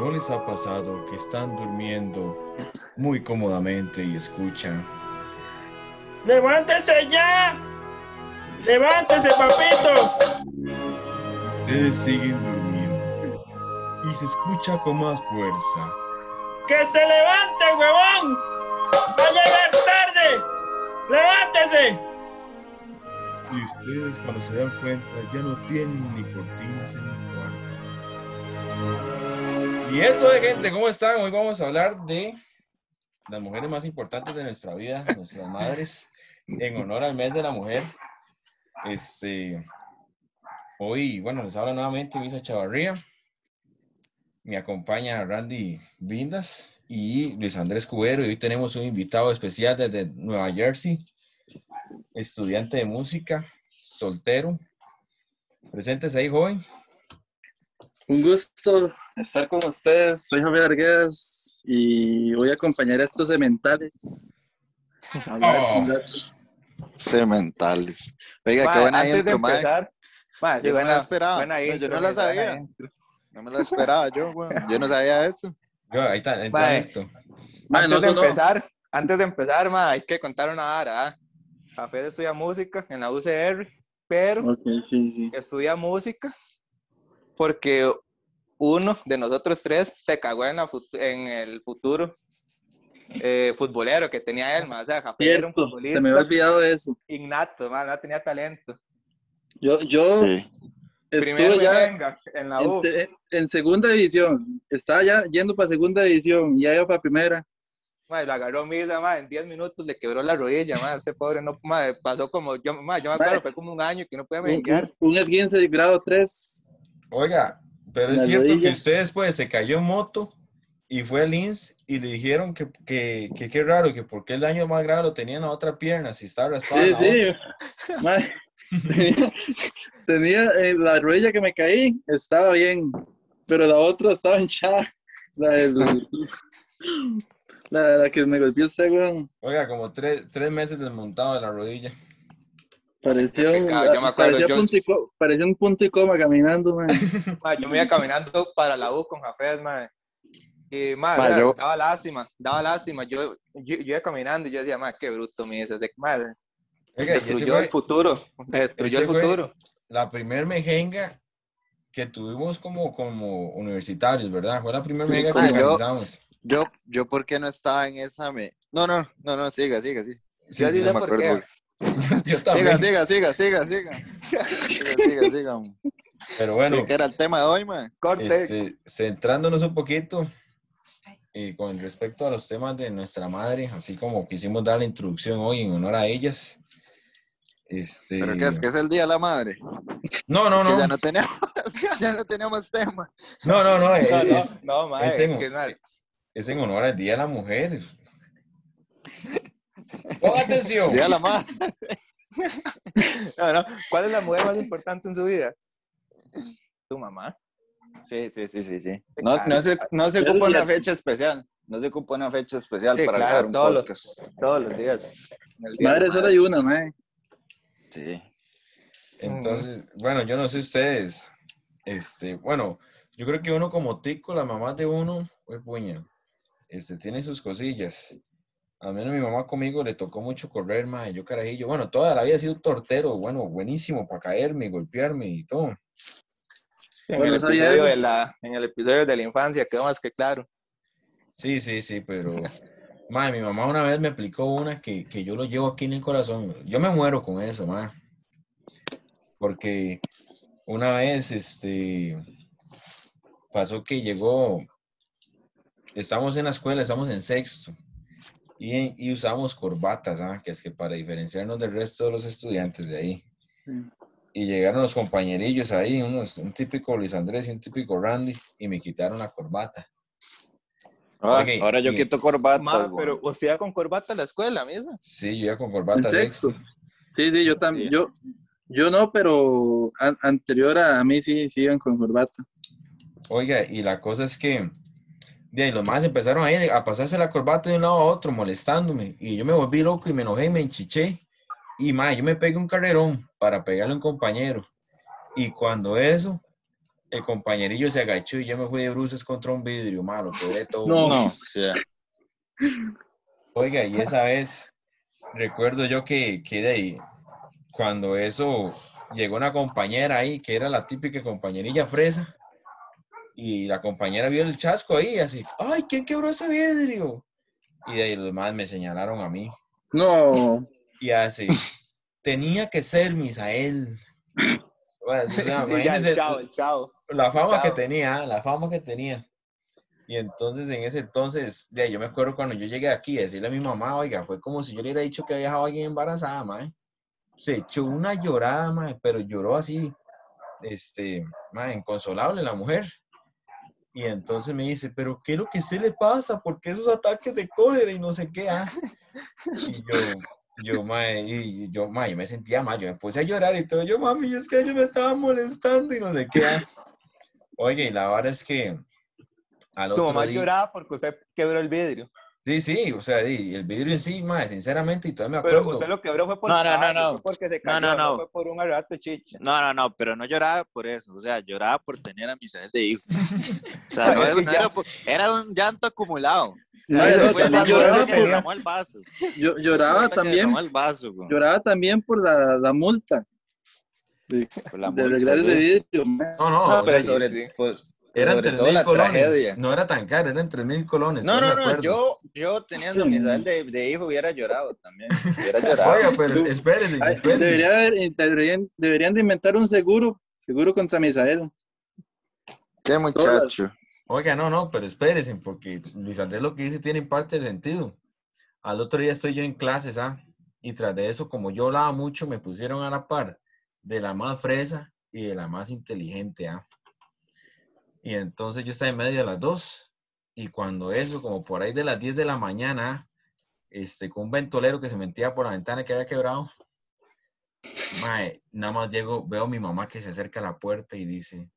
¿No les ha pasado que están durmiendo muy cómodamente y escuchan? ¡Levántese ya! ¡Levántese, papito! Ustedes siguen durmiendo y se escucha con más fuerza. ¡Que se levante, huevón! ¡Va a llegar tarde! ¡Levántese! Y ustedes cuando se dan cuenta ya no tienen Y eso de gente, ¿cómo están? Hoy vamos a hablar de las mujeres más importantes de nuestra vida, nuestras madres, en honor al mes de la mujer. Este, hoy, bueno, les habla nuevamente Luisa Chavarría. Me acompaña Randy Vindas y Luis Andrés Cubero. Y hoy tenemos un invitado especial desde Nueva Jersey, estudiante de música, soltero. Presentes ahí, joven. Un gusto estar con ustedes. Soy Javier Arguedas y voy a acompañar a estos sementales. Oh. Cementales. Oiga, Ma, qué buena antes de intro, mae. empezar, ma, sí, Yo no buena- la esperaba. buena No, yo intro, no la sabía. intro. No me la esperaba yo, güey. Yo no sabía eso. Yo, ahí está, entra Mae. Héctor. Mae, antes no de empezar, antes de empezar, ma, hay que contar una vara. ¿ah? Jafet estudia música en la UCR, pero Ok, sí, sí. estudia música porque uno de nosotros tres se cagó en, la en el futuro eh, futbolero que tenía él, ma. o sea, Jafet era un Cierto, futbolista se me había olvidado de eso. innato, ma, no tenía talento. Yo, yo Sí. estuve Primero ya venga, en la U. en, en segunda división. Estaba ya yendo para segunda división y ya iba para primera. Madre, lo agarró Misa, madre, en 10 minutos le quebró la rodilla, madre, ese pobre no, madre, pasó como, yo, madre, yo me acuerdo, Madre. fue como un año que no podía Un, menguear. un, un esguince de grado 3. Oiga, pero es cierto que usted después se cayó en moto y fue al INS y le dijeron que que, que qué raro, que porque el daño más grave lo tenía en la otra pierna, si estaba raspado. Sí, sí. Tenía tenía, eh, la rodilla que me caí, estaba bien, pero la otra estaba hinchada. La, del- la, la que me golpeó ese weón. Oiga, como tres, tres meses desmontado de la rodilla. Pareció, Pecado, yo me acuerdo, parecía, yo- punto y co- parecía un punto y coma caminando, man. Yo me iba caminando para la U con Jafet, madre. Y, yo- daba lástima, daba lástima. Yo, yo, yo iba caminando y yo decía, madre, qué bruto me ese- Oiga, destruyó fue el futuro, destruyó el futuro. la primer mejenga que tuvimos como, como universitarios, ¿verdad? Fue la primera Sí, mejenga que yo- organizamos. Yo, yo, ¿por qué no estaba en esa? Me... No, no, no, no, siga, siga. Sí, sí, sí me acuerdo. qué. yo Siga, también. siga, siga, siga, siga. Siga, siga, siga. Pero bueno, ¿Qué era el tema de hoy, man? Corte, este, centrándonos un poquito eh, con respecto a los temas de nuestra madre, así como quisimos dar la introducción hoy en honor a ellas. Este, ¿Pero qué es? ¿Que es el Día de la Madre? No, no, es que no. ya no tenemos, ya no tenemos tema. No, no, no. no, no, Es, no, madre, es en- es en honor al Día de la Mujer. Ponga atención. De la Madre. no, no, ¿cuál es la mujer más importante en su vida? Tu mamá. Sí, sí, sí, sí, sí. No, Claro. no se, no se ocupa ya- una fecha especial. No se ocupa una fecha especial Sí, para claro, grabar un todos los-. Todos los días. Día Madre, solo hay una, man. Sí. Entonces, bueno, yo no sé ustedes. Este, bueno, yo creo que uno como tico, la mamá de uno, pues puña, este, tiene sus cosillas. A menos mi mamá conmigo le tocó mucho correr, más yo carajillo. Bueno, toda la vida he sido un tortero, bueno, buenísimo para caerme, golpearme y todo. En, Bueno, el episodio eso. de la, en el episodio de la infancia, quedó más que claro. Sí, sí, sí, pero, madre, mi mamá una vez me aplicó una que, que yo lo llevo aquí en el corazón. Yo me muero con eso, madre. Porque una vez, este, pasó que llegó, estamos en la escuela, estamos en sexto, y, y usamos corbatas, ¿ah? que es que para diferenciarnos del resto de los estudiantes de ahí. Sí. Y llegaron los compañerillos ahí, unos, un típico Luis Andrés y un típico Randy, y me quitaron la corbata. Ah, ahora yo y- quito corbatas. Ma, pero usted iba con corbata a la escuela, misa. Sí, yo iba con corbata sexto. Sí, sí, yo también. Yo, yo no, pero an- anterior a, a mí sí, sí iban con corbata. Oiga, y la cosa es que de ahí los más empezaron ahí a pasarse la corbata de un lado a otro, molestándome. Y yo me volví loco y me enojé y me enchiché. Y más, yo me pegué un carrerón para pegarle a un compañero. Y cuando eso, el compañerillo se agachó y yo me fui de bruces contra un vidrio, malo, quebré todo. No. No, o sea, Oiga, y esa vez recuerdo yo que, que de ahí, cuando eso llegó una compañera ahí, que era la típica compañerilla fresa, y la compañera vio el chasco ahí, así, ¡ay, quién quebró ese vidrio! Y de ahí los más me señalaron a mí, No. y así, tenía que ser Misael. Bueno, o sea, el chavo, el chavo. la fama que tenía, la fama que tenía. Y entonces, en ese entonces, ya, yo me acuerdo cuando yo llegué aquí a decirle a mi mamá, oiga, fue como si yo le hubiera dicho que había dejado a alguien embarazada, mae. Se echó una llorada, mae, pero lloró así, este, mae, inconsolable la mujer. Y entonces me dice, pero ¿qué es lo que usted le pasa? ¿Por qué esos ataques de cólera y no sé qué? ah?" Y yo, yo, mae, y yo, mae, yo me sentía mal, yo me puse a llorar y todo, yo, mami, es que yo me estaba molestando y no sé qué. ah". Oye, y la verdad es que al Su otro mamá día- lloraba porque usted quebró el vidrio. Sí, sí, o sea, y el vidrio en sí, sinceramente, y todavía me Pero acuerdo. usted lo quebró fue por No, no, no, no. fue porque se No, cayó, no, no. fue por un arrato chicha. no, no, no, pero no lloraba por eso, o sea, lloraba por tener a Misael de hijo. O sea, no, no era, por- era un llanto acumulado. O sea, No, eso no, fue también la lloraba por- derramó el vaso. Yo, también, el vaso, lloraba también por la, la multa de, por la de multa, arreglar ese güey. vidrio. No, no, No, pero sea, sobre, sí. pues, eran tres mil colones. tragedia. No era tan caro, eran tres mil colones. No, no, no, yo, yo teniendo a Misael de, de hijo hubiera llorado también. Hubiera llorado. Oiga, pero Ay, espérese. Debería haber- deberían, deberían de inventar un seguro, seguro contra Misael. Qué muchacho. Oiga, no, no, pero espérense, porque Luis Andrés lo que dice tiene parte de sentido. Al otro día estoy yo en clases, ¿ah? Y tras de eso, como yo hablaba mucho, me pusieron a la par de la más fresa y de la más inteligente, ¿ah? Y entonces yo estaba en medio de las dos. Y cuando eso, como por ahí de las 10 de la mañana, este, con un ventolero que se metía por la ventana que había quebrado, mae, nada más llego, veo a mi mamá que se acerca a la puerta y dice,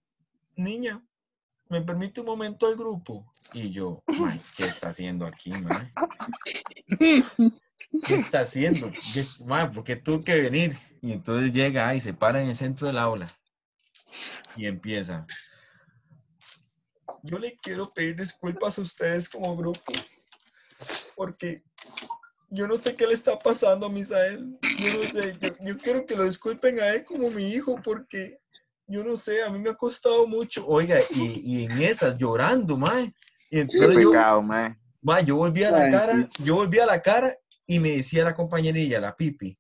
niña, ¿me permite un momento al grupo? Y yo, "Mae, ¿qué está haciendo aquí, mae? ¿Qué está haciendo? ¿Qué mae, ¿por qué tuvo que venir? Y entonces llega y se para en el centro del aula y empieza. Yo le quiero pedir disculpas a ustedes como grupo porque yo no sé qué le está pasando a Misael. Yo no sé, yo, yo quiero que lo disculpen a él como mi hijo porque yo no sé, a mí me ha costado mucho. Oiga, y, y en esas, llorando, mae. Y Qué entonces yo, pecado, man. mae, yo volví a la cara, yo volví a la cara y me decía la compañerilla, la pipi,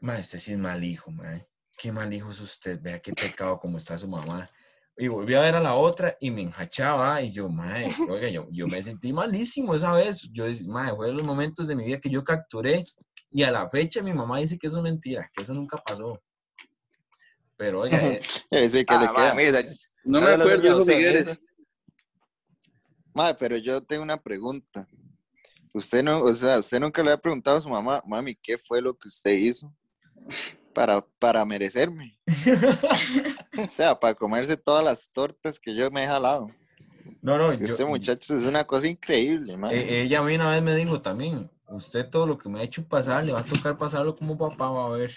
mae, usted sí es mal hijo, mae. Qué mal hijo es usted, vea qué pecado como está su mamá. Y volví a ver a la otra y me enjachaba y yo, mae, oiga, yo, yo me sentí malísimo esa vez. Yo, decía, mae, fue de los momentos de mi vida que yo capturé y a la fecha mi mamá dice que eso es mentira, que eso nunca pasó. Pero oiga, eh, Ese que le Ah, queda. No me no acuerdo, Figueres. mira. Madre, pero yo tengo una pregunta. Usted no, o sea, usted nunca le ha preguntado a su mamá, mami, ¿qué fue lo que usted hizo para, para merecerme? O sea, para comerse todas las tortas que yo me he jalado. no, no, yo- Este muchacho es una cosa increíble, man. Eh, ella a mí una vez me dijo también, usted todo lo que me ha hecho pasar, le va a tocar pasarlo como papá, va a ver.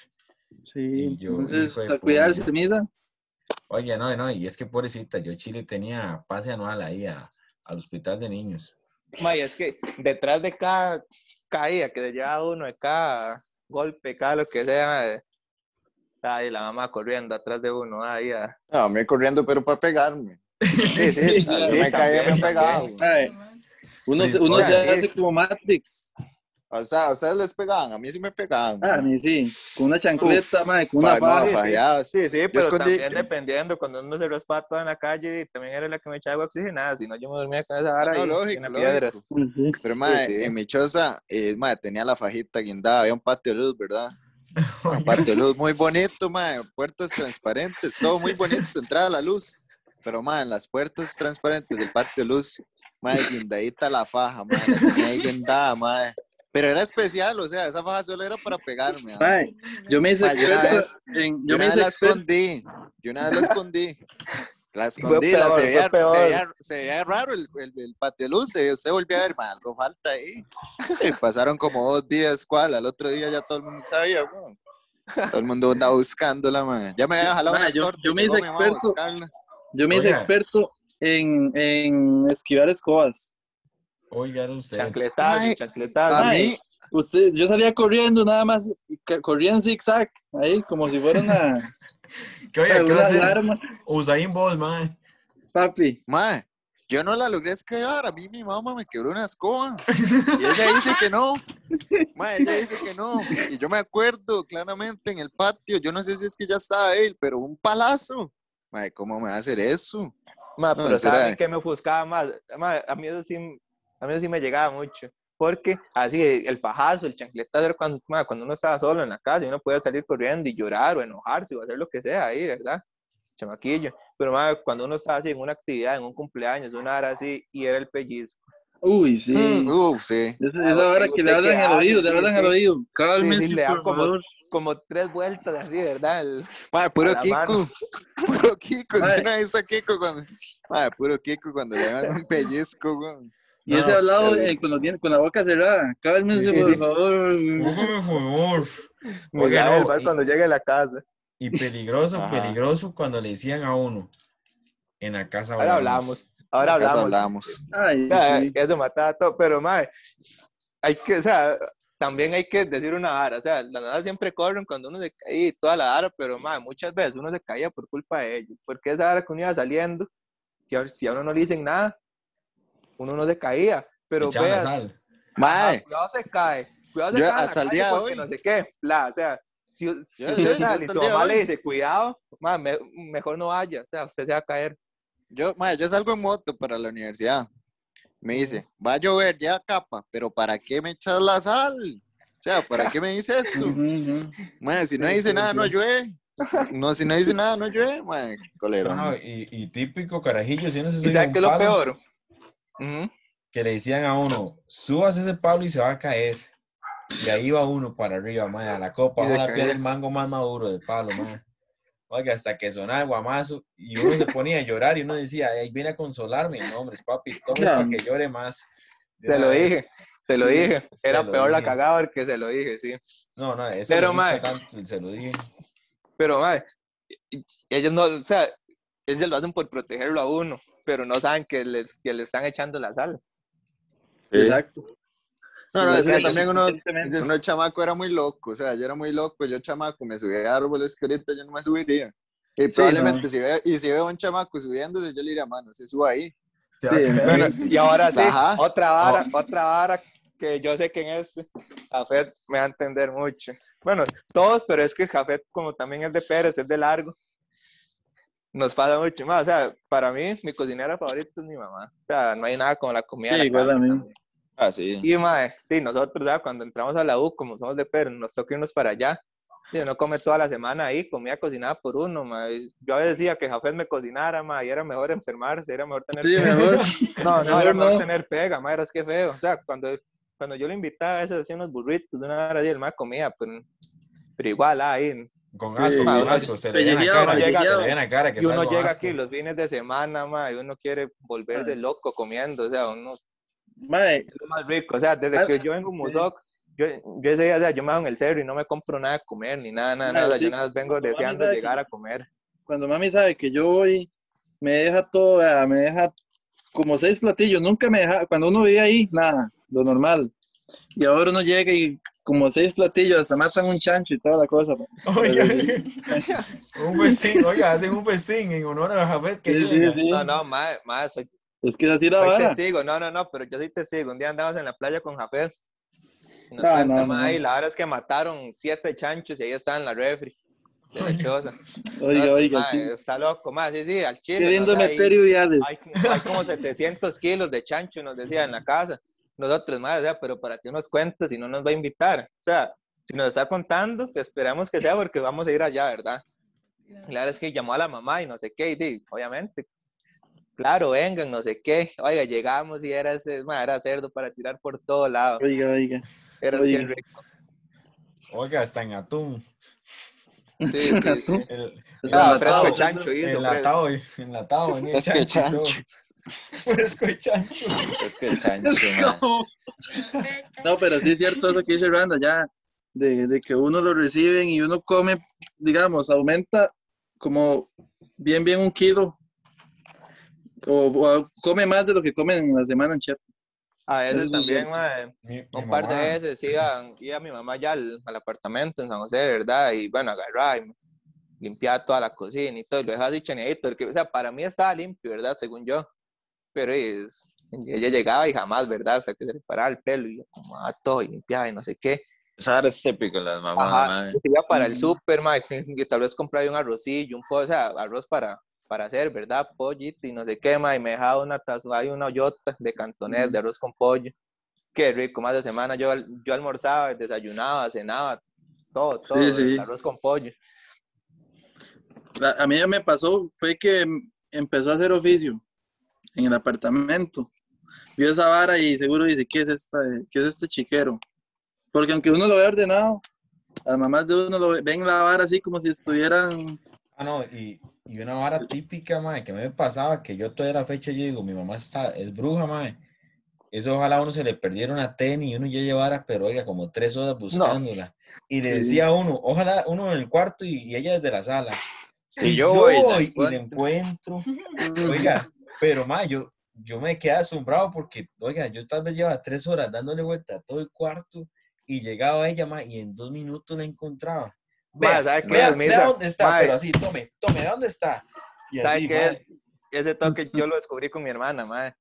Sí, yo, entonces, hijo de a cuidarse, misa. Oye, no, no, y es que pobrecita, yo en Chile tenía pase anual ahí a- al hospital de niños. Ma, y es que detrás de cada caída que le lleva uno, de cada golpe, cada lo que sea, está ahí la mamá corriendo atrás de uno, ahí a... No, me corriendo, pero para pegarme. Sí, sí, Yo me también, caí, me pegaba. Ay, uno, se- uno se sí. hace como Matrix. O sea, a ustedes les pegaban, a mí sí me pegaban. Ah, a mí sí. Con una chancleta, mae, con una Fa- no, faja. sí, sí. Sí, sí, pero escondí- también dependiendo, cuando uno se raspaba todo en la calle, también era la que me echaba agua oxigenada, si no yo me dormía con esa vara no, y lógico, lógico. piedras. Pero, madre, sí. en mi choza, eh, madre, tenía la fajita guindada, había un patio de luz, ¿verdad? De luz muy bonito, madre, puertas transparentes, todo muy bonito, entraba la luz. Pero, en las puertas transparentes del patio de luz, madre, guindadita la faja, madre, la tenía ahí guindada, madre. Pero era especial, o sea, esa faja solo era para pegarme. ah. Mae, yo me hice Mae, yo una vez- en- Yo yo me hice la escondí, yo una vez la escondí. La escondí, la- peor, se, veía, se, veía, se veía raro el, el, el patio luz, se, se volvió a ver, "Ma, algo falta ahí. Y pasaron como dos días, ¿cuál? Al otro día ya todo el mundo sabía, weón. Todo el mundo anda buscándola, man. Ya me había jalado Ma, una yo- torta. yo me hice experto. Yo me hice experto en, en esquivar escobas. Oiga, usted. Chancletazo, chancletazo. A mí, Usted, yo salía corriendo nada más, corría en zigzag, ahí, como si fuera una, ¿Qué, oiga, ¿qué va a una hacer? Usain Bolt, mae. Papi, ma, yo no la logré esquivar. A mí mi mamá me quebró una escoba. Y ella dice que no. Ma, ella dice que no. Y yo me acuerdo claramente en el patio. Yo no sé si es que ya estaba él, pero un palazo. Ma, ¿cómo me va a hacer eso? Ma, No, pero era- ¿saben qué me ofuscaba más? Ma, a mí eso sí, a mí eso sí me llegaba mucho. Porque así, el fajazo, el chancletazo, era cuando, cuando uno estaba solo en la casa y uno podía salir corriendo y llorar o enojarse o hacer lo que sea ahí, ¿verdad? Chamaquillo. Pero ma, cuando uno estaba así en una actividad, en un cumpleaños, una hora así, y era el pellizco. uy, sí. Mm, Uf, sí. Esa, esa hora que le hablan al oído, le hablan al oído. Cálmese, le dan como-. Como tres vueltas así, ¿verdad? El- Ma, puro Kiko. Puro Kiko. ¿Sí no hizo Kiko cuando. Ma, puro Kiko cuando le dan un pellizco, güey. Y ese No, hablado terrible. eh, con, los dientes- con la boca cerrada. Cálmense, Sí, sí, por sí. favor. Por favor. Oiga, sale el no, bar y- cuando llegue a la casa. Y peligroso, Ajá. peligroso cuando le decían a uno en la casa. Ahora hablamos. Ahora la casa hablamos. hablamos. Ay, O sea, sí. eso mataba todo, pero mae, hay que, o sea, también hay que decir una vara, o sea, las nada siempre corren cuando uno se cae y toda la vara, pero mae, muchas veces uno se caía por culpa de ellos, porque esa vara que uno iba saliendo, si a, si a uno no le dicen nada, uno no se caía, pero veas, sal. Mae, cuidado se cae, cuidado se Yo cae hasta el día de hoy- no sé qué, bla, o sea, si, si Yo- usted yo- sale y de mamá le dice cuidado, mae, me- mejor no vaya, o sea, usted se va a caer. yo, ma, yo salgo en moto para la universidad. Me dice, va a llover ya capa, pero ¿para qué me echas la sal? O sea, ¿para qué me dice eso? Ujú, ujú. Ma, si no Sí, dice sí, nada, sí. no llueve. No, si no dice nada, no llueve. Ma, qué colero. No, no, y, y típico carajillo, si no se ¿Y sube a sabe un qué es lo palo, Que le decían a uno, subas ese palo y se va a caer. Y ahí va uno para arriba, madre, a la copa, a la piel el mango más maduro del palo, madre. Oiga, hasta que sonaba el guamazo y uno se ponía a llorar y uno decía, ahí viene a consolarme. No, hombre, papi, tome para que llore más. De Se lo vez. dije, se lo Sí, dije. se Era lo peor la cagada porque se lo dije, sí. No, no, eso Pero, me gusta tanto, se lo dije. Pero, madre, ellos no, o sea, ellos lo hacen por protegerlo a uno, pero no saben que les, que le están echando la sal. Exacto. No, no, es que también uno, uno chamaco era muy loco. O sea, yo era muy loco. Yo chamaco me subía a árboles que ahorita yo no me subiría. Y Sí, probablemente si, veo, y si veo a un chamaco subiéndose, yo le diría, mano, se suba ahí. Sí. Bueno, y ahora sí, Ajá. otra vara, otra vara que yo sé que en este Jafet me va a entender mucho. Bueno, todos, pero es que Jafet, como también es de Pérez, es de largo, nos pasa mucho más. O sea, para mí, mi cocinera favorita es mi mamá. O sea, no hay nada como la comida. Sí, la igual a mí. también. Ah, sí. Y mae, sí, nosotros, ¿sabes? cuando entramos a la U, como somos de Perú, nos toca irnos para allá. Y uno come toda la semana ahí, comida cocinada por uno, mae. Yo a veces decía que Jafet me cocinara, mae, y era mejor enfermarse, era mejor tener Sí, pega. mejor. No, no, mejor era mejor no. tener pega, mae, era es que feo. O sea, cuando, cuando yo lo invitaba, a veces hacía unos burritos, una hora así, el mae comía, pero, pero igual ahí. Con Sí, asco, mae, con asco, se le ve en la pellejeado, cara, pellejeado. se le la cara que Y uno llega asco. aquí los fines de semana, mae, y uno quiere volverse loco comiendo, o sea, uno Mae, es lo más rico. O sea, desde que yo vengo a Musoc, yo, yo ese día, o sea, yo me hago en el cerro y no me compro nada de comer, ni nada, nada, nada. sí, Yo nada vengo cuando deseando sabe que- llegar a comer. cuando mami sabe que yo voy, me deja todo, me deja como seis platillos. Nunca me deja, cuando uno vive ahí, nada, lo normal. Y ahora uno llega y como seis platillos, hasta matan un chancho y toda la cosa. Oiga, un festín, oiga, hacen un festín en honor a Jafet que Sí, sí, llega. sí. No, no, más, más, soy, Es que es así la soy vara. testigo. No, no, no, pero yo soy testigo. Un día andamos en la playa con Jafet. Ah, no, no. y la verdad es que mataron siete chanchos y ahí estaban en la refri. De la choza. Oiga, No, oiga, mae, sí. está loco, más, sí, sí, al chile. Qué lindo no, o sea, ahí- meter hay como 700 kilos de chancho, nos decía en la casa. Nosotros, madre, o sea, pero ¿para qué nos cuenta si no nos va a invitar? O sea, si nos está contando, pues esperamos que sea porque vamos a ir allá, ¿verdad? Claro, es que llamó a la mamá y no sé qué, y di, obviamente. Claro, vengan, no sé qué. Oiga, llegamos y era, ese, madre, era cerdo para tirar por todo lado. Oiga, oiga. Era oiga. bien rico. Oiga, hasta en atún. Sí, sí, sí. El, Ah, Enlatado, fresco de ¿no? chancho hizo. enlatado, enlatado, chancho chancho. Fresco de chancho. El chancho, man. No, pero sí es cierto eso que dice Randa, ya, de, de que uno lo reciben y uno come, digamos, aumenta como bien, bien un kilo. O, o come más de lo que comen en la semana en Chepe. A veces también, Mi- mi un par de mamá- veces iba, iba mi mamá ya al, al apartamento en San José, ¿verdad? Y bueno, agarraba y limpiaba toda la cocina y todo, y lo dejaba así chaneadito, porque, o sea, para mí estaba limpio, ¿verdad? Según yo. Pero es, ella llegaba y jamás, ¿verdad? O sea, que se le paraba el pelo y acomodaba todo y limpiaba y no sé qué. Esa era es típico, las mamás, Ajá, iba para el Ujú. súper, y tal vez compraba un arrocillo, un pollo, o sea, arroz para, para hacer, ¿verdad? Pollito y no sé qué, mae, y me dejaba una taza, hay una hoyota de cantonés de arroz con pollo. Qué rico, más de semana yo, yo almorzaba, desayunaba, cenaba, todo, todo, el sí. arroz con pollo. La- A mí me pasó, fue que em- empezó a hacer oficio en el apartamento. Vio esa vara y seguro dice, ¿qué es, esta, qué es este chiquero? Porque aunque uno lo ve ordenado, las mamás de uno lo ve- ven la vara así como si estuvieran... Ah, no, y, y una vara típica, mae, que me pasaba, que yo toda la fecha yo digo, mi mamá está, es bruja, mae. Eso ojalá a uno se le perdiera una tenis y uno ya llevara, pero oiga, como tres horas buscándola. Y le decía a uno, ojalá uno en el cuarto y, y ella desde la sala. Si yo yo voy y la voy y la encuentro, oiga, pero mae, yo, yo me quedé asombrado porque, oiga, yo tal vez llevaba tres horas dándole vuelta a todo el cuarto y llegaba ella, mae, y en dos minutos la encontraba. Vea, ¿sabe qué, vea, dónde está, Mae. pero así, tome, tome, ¿dónde está? Y ¿Sabe así, mae, Ese toque yo lo descubrí con mi hermana, mae.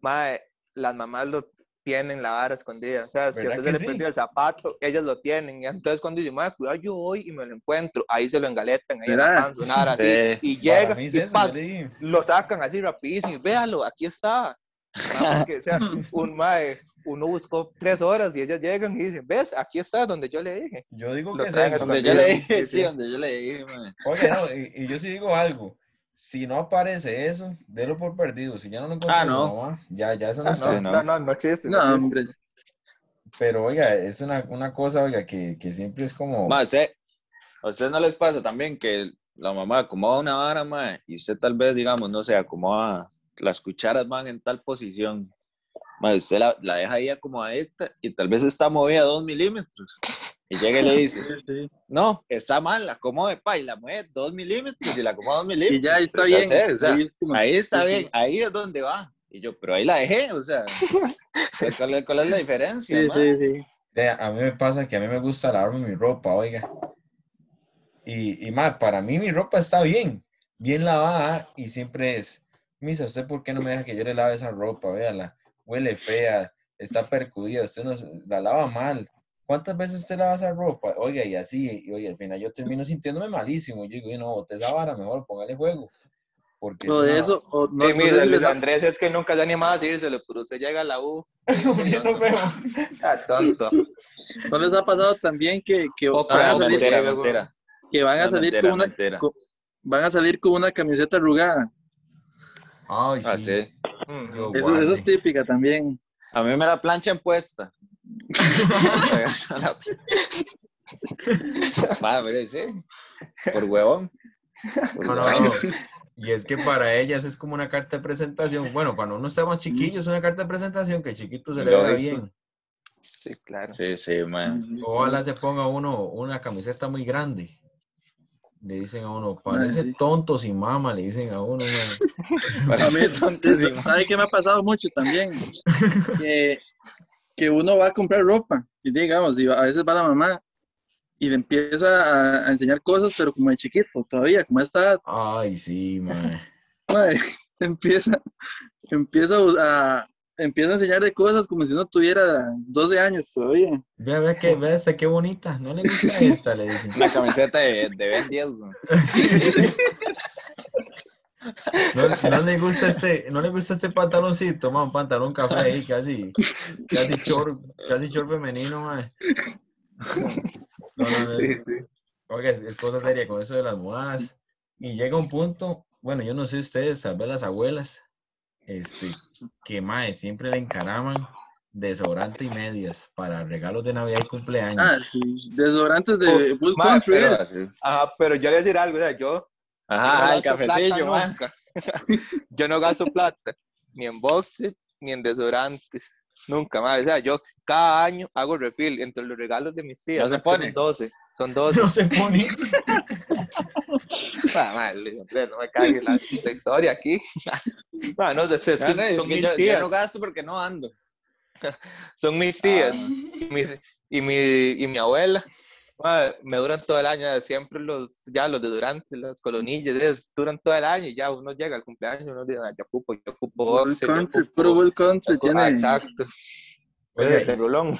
Mae, las mamás lo tienen la vara escondida. O sea, si a ¿Verdad usted se le sí? perdió el zapato, ellas lo tienen. Y entonces cuando dice, mae, cuidado, yo voy y me lo encuentro, ahí se lo engaletan, ahí ¿Verdad? panza, una vara así. Sí. Y llega es y eso, pas- yo le dije, lo sacan así rapidísimo y véalo, aquí está. Porque, o sea, un mae, uno buscó tres horas y ellas llegan y dicen, ves, aquí está donde yo le dije. Yo digo Lo que es eso. Donde yo le dije, Sí, sí, sí. donde yo le dije, mae. Oye, no, y, y yo sí digo algo. Si no aparece eso, délo por perdido. Si ya no lo encontró Ah, no. mamá, ya, ya eso no Ah, está. no, no. no, no, no chiste. No, hombre. Pero oiga, es una, una cosa, oiga, que, que siempre es como. Mae, usted- ¿a ustedes no les pasa también que la mamá acomoda una vara, mae, y usted tal vez, digamos, no sé, acomoda las cucharas van en tal posición? Mae, usted la, la deja ahí acomodadita y tal vez está movida dos milímetros. Y llega y le dice, Sí, sí. no, está mal, la acomode, pa, y la mueve dos milímetros y la acomoda dos milímetros. Y ya está bien. o sea, ahí es como- ahí está bien, ahí es donde va. Y yo, pero ahí la dejé, o sea, ¿cuál, es- cuál es la diferencia? Sí, sí, sí. A mí me pasa que a mí me gusta lavarme mi ropa, oiga. Y, y más, para mí mi ropa está bien, bien lavada y siempre es, Misa, ¿usted por qué no me deja que yo le lave esa ropa? Véala, huele fea, está percudida, usted no, la lava mal. ¿Cuántas veces usted lava esa ropa? Oiga, y así, y oye, al final yo termino sintiéndome malísimo. Yo digo, "Y no, bote esa vara, mejor póngale juego. Porque O es de eso, o no, Sí, no mira, Luis Andrés es que nunca se ha animado a decírselo, pero usted llega a la U. Ah, tonto. ¿no les ha pasado también que, que Poco van, a No, salir, que van a No, salir con una, mentira. con- van a salir con una camiseta arrugada? Ay, Ah, sí. sí. Mm. Yo- Eso, eso es típica también. A mí me la planchan puesta. Madre, sí. Por huevón. Por No, no, huevón. no. Y es que para ellas es como una carta de presentación. Bueno, cuando uno está más chiquillo es una carta de presentación que chiquito se le vea bien. Sí, claro. Sí, sí, man. Ojalá se ponga uno una camiseta muy grande. Le dicen a uno, parece tonto sin mama, le dicen a uno. man. A mí, Parece tontísimo. ¿sabe qué me ha pasado mucho también? Que, que uno va a comprar ropa y digamos, y a veces va la mamá y le empieza a, a enseñar cosas, pero como de chiquito todavía, como esta edad, Ay, sí, man. mae, empieza, empieza a, empieza a enseñar de cosas como si no tuviera 12 años todavía. Vea, vea, que, vea esta, qué bonita. No le gusta esta, le dicen. Una camiseta de, de Ben 10, güey. No, no le gusta este, no le gusta este pantaloncito, man, pantalón café ahí, casi, casi short, casi short femenino, man. No, no, no, Oiga, es, es cosa seria con eso de las modas. Y llega un punto, bueno, yo no sé ustedes, tal vez las abuelas, este, que mae, siempre le encaraman desodorante y medias para regalos de Navidad y cumpleaños. Ah, sí, desodorantes de Bull mae, Country. pero-. Ajá, pero yo le voy a decir algo, o sea, yo, Ajá, yo no el cafecillo, man. nunca. Yo no gasto plata, ni en boxes, ni en desodorantes. Nunca más. O sea, yo cada año hago refill entre los regalos de mis tías. ¿No se es pone? Son 12. Son 12. No se pone. Ah, madre, hombre, no me cague la, la historia aquí. Ah, no, es, es que es son que mis yo, yo tías. no gasto porque no ando. Son mis tías. Ah. y, mis- y, mi, y mi abuela. Madre, me duran todo el año. Siempre los, ya los de Durante, las colonillas, duran todo el año. Y ya uno llega al cumpleaños uno dice, "Ah, yo ocupo, yo ocupo World boxer, yo Country, ocupo- puro World Country ocupo- tiene. ah, exacto. Oye, de rulón.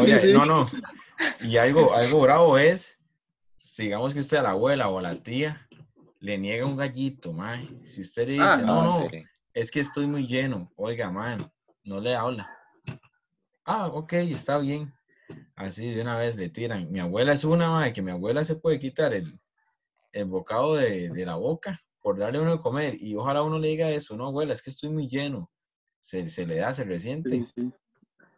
Oye, Sí. no, no. Y algo, algo bravo es, digamos que usted a la abuela o a la tía le niega un gallito, mae. Si usted le dice, Ah, no, no, sí. es que estoy muy lleno, oiga, man, no le habla. Ah, ok, está bien. Así de una vez le tiran. Mi abuela es una, mae, que mi abuela se puede quitar el, el bocado de, de la boca por darle a uno de comer. Y ojalá uno le diga eso, no, abuela, es que estoy muy lleno. Se, se le da, se resiente. Sí, sí.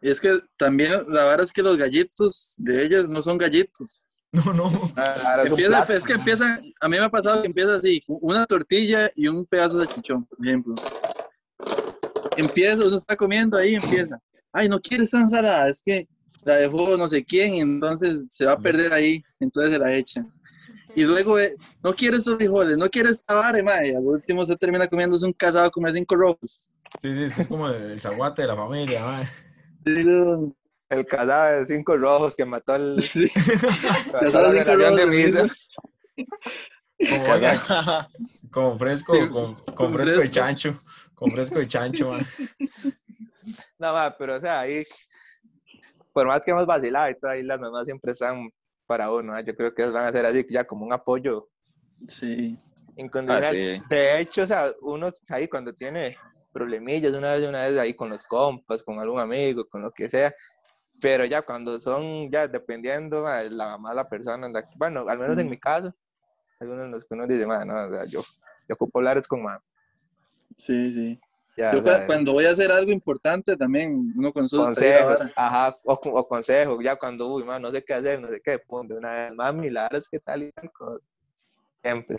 Y es que también la verdad es que los gallitos de ellas no son gallitos. No, no. Es un Empieza, plato. es que empieza, a mí me ha pasado que empieza así, una tortilla y un pedazo de chichón, por ejemplo. Empieza, uno está comiendo ahí, empieza. Ay, no quiere esta ensalada, es que la dejó no sé quién, entonces se va a perder ahí, entonces se la echa. Y luego, eh, no quiere estos frijoles, no quiere esta vara, y mae, al último se termina comiéndose un casado como cinco rojos. Sí, sí, sí, es como el zaguate de la familia, mae. Digo, El cadáver de cinco rojos que mató el, sí, la de relación de misa. Como, fresco, Sí, con, con con fresco de fresco. chancho. Con fresco de chancho, man. No, ma, pero o sea, ahí, por más que hemos vacilado y todo, ahí las mamás siempre están para uno. ¿eh? Yo creo que van a ser así, ya como un apoyo sí. incondicional. Ah, sí. De hecho, o sea, uno ahí cuando tiene problemillas, una vez, una vez ahí con los compas, con algún amigo, con lo que sea, pero ya cuando son, ya dependiendo ma, la mamá, la persona, la bueno, al menos en mi caso, algunos que uno dice, "Ma, no, o sea, yo, yo ocupo hablar es con mamá. Sí, sí. Ya, Yo cuando voy a hacer algo importante también uno consulta. consejos, ajá, o, o consejos, ya cuando, uy, ma, no sé qué hacer, no sé qué, pum, de una vez, mami, la verdad es que tal y tal cosa. Siempre.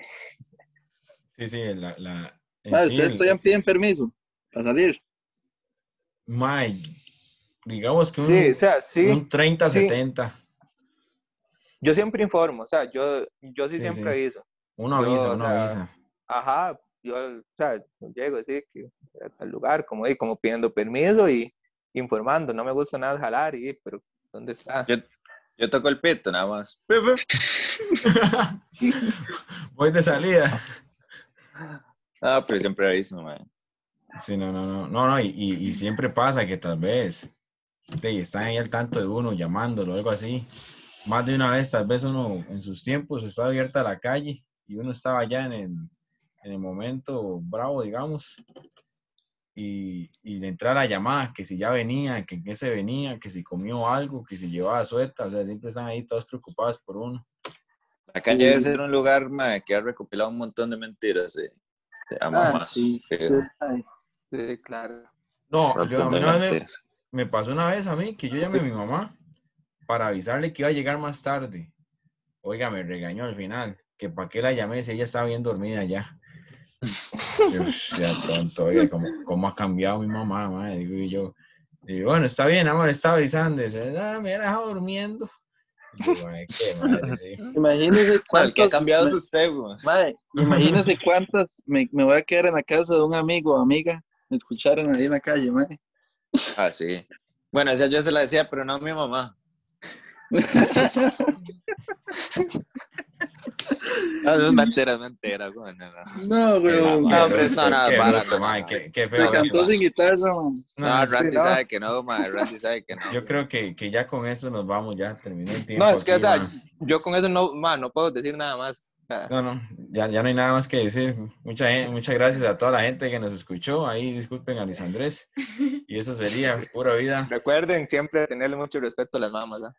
Sí, sí, la... la en Madre, sí, ustedes el- todavía piden permiso para salir. mae, digamos que un, Sí, o sea, sí. un 30, sí. 70. Yo siempre informo, o sea, yo, yo sí, Sí, siempre sí. aviso. Uno Yo, avisa, o uno sea, avisa. Ajá, yo, o sea, llego así que al lugar, como ahí, como pidiendo permiso y informando. No me gusta nada jalar, y, pero ¿dónde está? Yo, yo toco el pito nada más. Voy de salida. Ah, pero siempre aviso, man. Sí, no, no, no, no, no, y, y- y siempre pasa que tal vez de, están ahí al tanto de uno, llamándolo, algo así. Más de una vez, tal vez uno en sus tiempos estaba abierta la calle y uno estaba allá en el, en el momento bravo, digamos, y, y de entrar a la llamada, que si ya venía, que en qué se venía, que si comió algo, que si llevaba suelta, o sea, siempre están ahí todos preocupados por uno. La calle debe ser un lugar ma, que ha recopilado un montón de mentiras. eh. De Ah, mamás, sí. claro. No, yo, a mí una vez me pasó una vez a mí que yo llamé a mi mamá para avisarle que iba a llegar más tarde. Oiga, me regañó al final, que para qué la llamé si ella estaba bien dormida ya. Yo, ya tonto, oiga, ¿cómo, cómo ha cambiado mi mamá, madre? Digo y yo. Digo, bueno, está bien, amor, estaba avisando. Dice, ah, me ha dejado durmiendo. Y yo, "Ay, qué madre, sí. Imagínese cuántas. que ha cambiado me- es usted, güey. Mae, imagínese cuántas me, me voy a quedar en la casa de un amigo o amiga. Me escucharon ahí en la calle, mae. Ah, sí. Bueno, esa yo se la decía, pero no a mi mamá. Eso es mentira, es mentira, güey. No, no. No, bruto, hombre, no, no, qué para, bruto, no, no. qué- qué Me feo no, cantó sin guitarra, man. No, Randy no. sabe que no, ma. Randy sabe que no. Yo creo que, que ya con eso nos vamos, ya terminó el tiempo. No, es que, o aquí, sea, ma. yo con eso no, ma, no puedo decir nada más. O No, no, ya, ya no hay nada más que decir. Mucha, muchas gracias a toda la gente que nos escuchó. Ahí disculpen a Luis Andrés. Y eso sería pura vida. Recuerden siempre tenerle mucho respeto a las mamás. ¿ah?